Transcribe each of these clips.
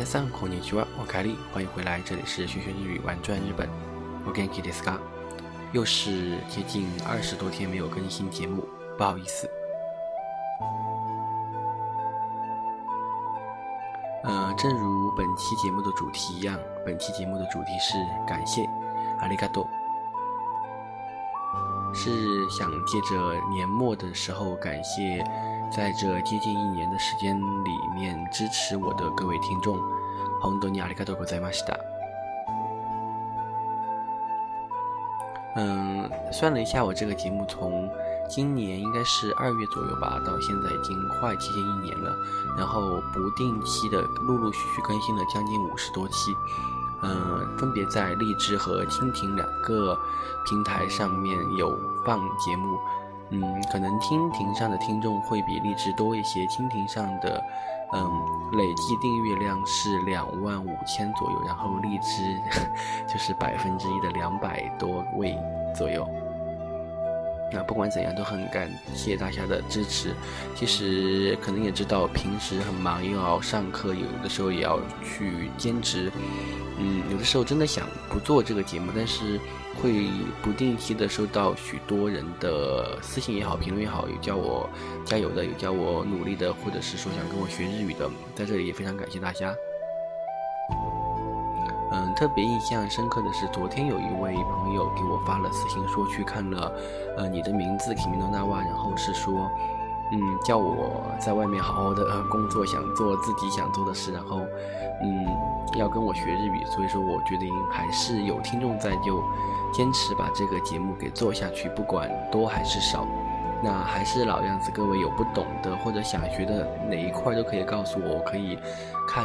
米大三口尼基哇，我凯莉，欢迎回来，这里是学学日语玩转日本。我跟 k i d i s k a 又是接近二十多天没有更新节目，不好意思。呃，正如本期节目的主题一样，本期节目的主题是感谢，阿里嘎多，是想借着年末的时候感谢。在这接近一年的时间里面，支持我的各位听众，红多尼阿里卡多ございました。嗯，算了一下，我这个节目从今年应该是二月左右吧，到现在已经快接近一年了。然后不定期的陆陆续续更新了将近五十多期，嗯，分别在荔枝和蜻蜓两个平台上面有放节目。 嗯，可能蜻蜓上的听众会比荔枝多一些。蜻蜓上的，嗯，累计订阅量是两万五千左右，然后荔枝 就是百分之一的两百多位左右。那不管怎样，都很感谢大家的支持。其实可能也知道，平时很忙，又要上课，有的时候也要去兼职。嗯，有的时候真的想不做这个节目，但是会不定期的收到许多人的私信也好，评论也好，有叫我加油的，有叫我努力的，或者是说想跟我学日语的，在这里也非常感谢大家。特别印象深刻的是，昨天有一位朋友给我发了私信，说去看了，呃，你的名字 Kimi no Nawa，然后是说。嗯，叫我在外面好好的工作，想做自己想做的事，然后，嗯，要跟我学日语，所以说我决定还是有听众在，就坚持把这个节目给做下去，不管多还是少。那还是老样子，各位有不懂的或者想学的哪一块都可以告诉我，我可以看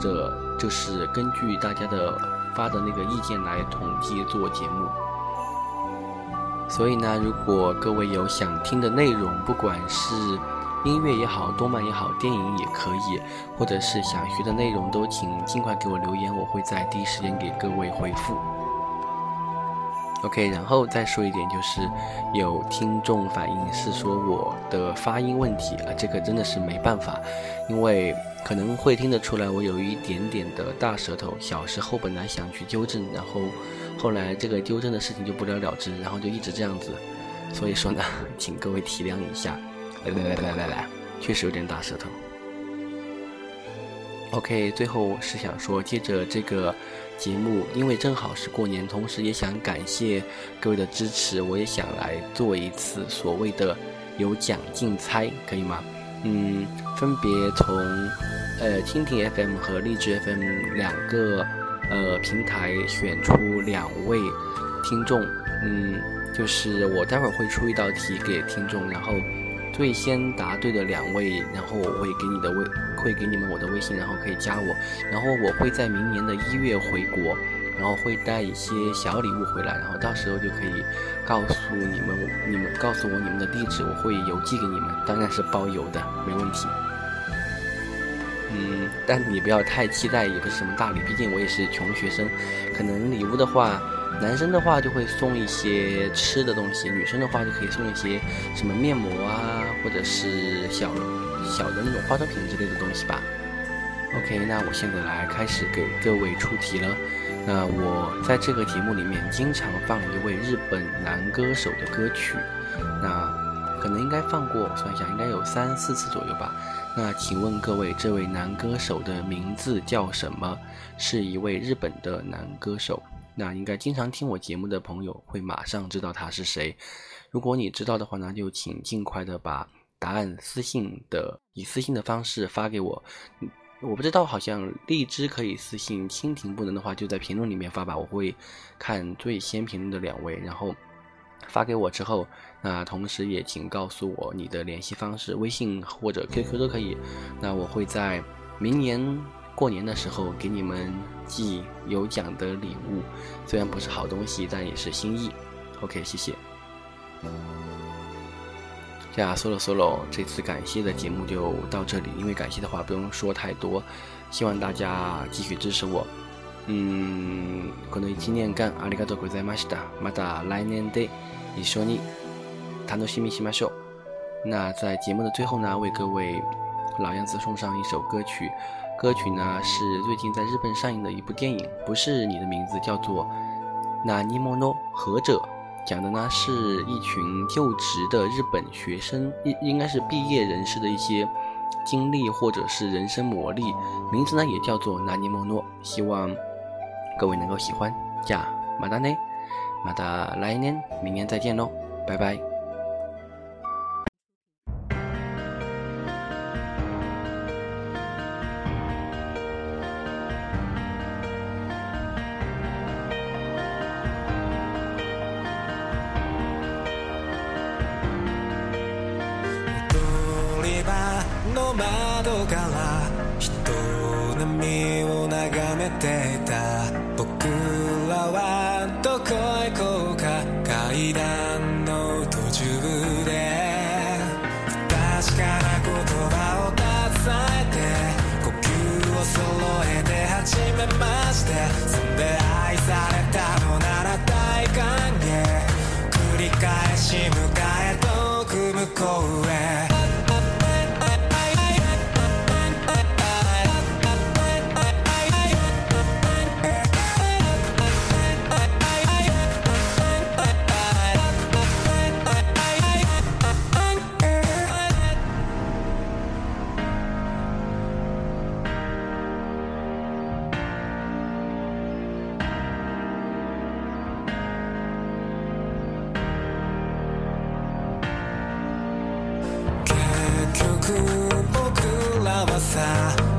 这就是根据大家的发的那个意见来统计做节目。所以呢，如果各位有想听的内容，不管是音乐也好，动漫也好，电影也可以，或者是想学的内容，都请尽快给我留言，我会在第一时间给各位回复。OK，然后再说一点，就是有听众反映是说我的发音问题啊，这个真的是没办法，因为可能会听得出来我有一点点的大舌头，小时候本来想去纠正，然后。后来这个纠正的事情就不了了之，然后就一直这样子，所以说呢，请各位体谅一下。来来来来来来，确实有点大舌头。OK，最后是想说，借着这个节目，因为正好是过年，同时也想感谢各位的支持，我也想来做一次所谓的有奖竞猜，可以吗？嗯，分别从呃蜻蜓 FM 和荔枝 FM 两个。呃，平台选出两位听众，嗯，就是我待会儿会出一道题给听众，然后最先答对的两位，然后我会给你的微，会给你们我的微信，然后可以加我，然后我会在明年的一月回国，然后会带一些小礼物回来，然后到时候就可以告诉你们，你们告诉我你们的地址，我会邮寄给你们，当然是包邮的，没问题。嗯，但你不要太期待，也不是什么大礼，毕竟我也是穷学生。可能礼物的话，男生的话就会送一些吃的东西，女生的话就可以送一些什么面膜啊，或者是小小的那种化妆品之类的东西吧。OK，那我现在来开始给各位出题了。那我在这个节目里面经常放一位日本男歌手的歌曲，那可能应该放过，算一下，应该有三四次左右吧。那请问各位，这位男歌手的名字叫什么？是一位日本的男歌手。那应该经常听我节目的朋友会马上知道他是谁。如果你知道的话呢，就请尽快的把答案私信的以私信的方式发给我。我不知道，好像荔枝可以私信，蜻蜓不能的话，就在评论里面发吧。我会看最先评论的两位，然后。发给我之后，那同时也请告诉我你的联系方式，微信或者 QQ 都可以。那我会在明年过年的时候给你们寄有奖的礼物，虽然不是好东西，但也是心意。OK，谢谢。这样 solo solo 这次感谢的节目就到这里，因为感谢的话不用说太多，希望大家继续支持我。嗯，この一年間ありがとうございました。また来年で一緒に楽しみしましょう。那在节目的最后呢，为各位老样子送上一首歌曲， 歌曲呢是最近在日本上映的一部电影，不是你的名字，叫做《那尼莫诺何者》， 讲的呢是一群就职的日本学生，应应该是毕业人士的一些经历或者是人生磨砺，名字呢也叫做《纳尼莫诺》，希望各位能够喜欢。加，马达内？马达来年，明年再见喽，拜拜。の窓から人波を眺めていた。僕らはどこへ行僕らはさ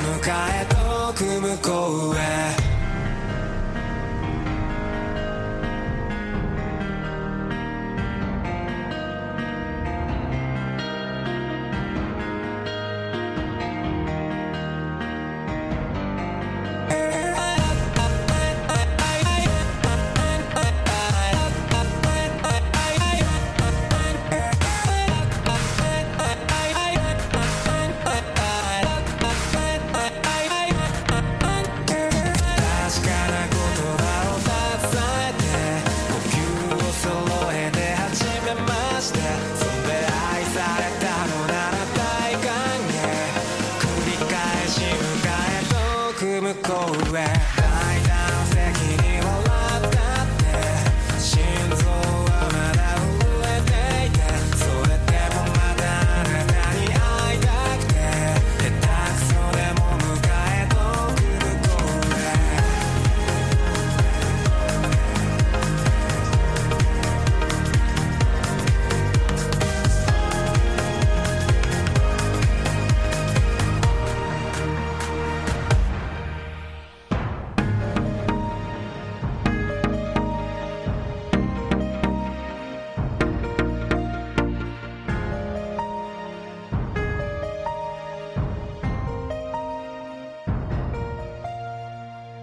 迎え遠く向こうへ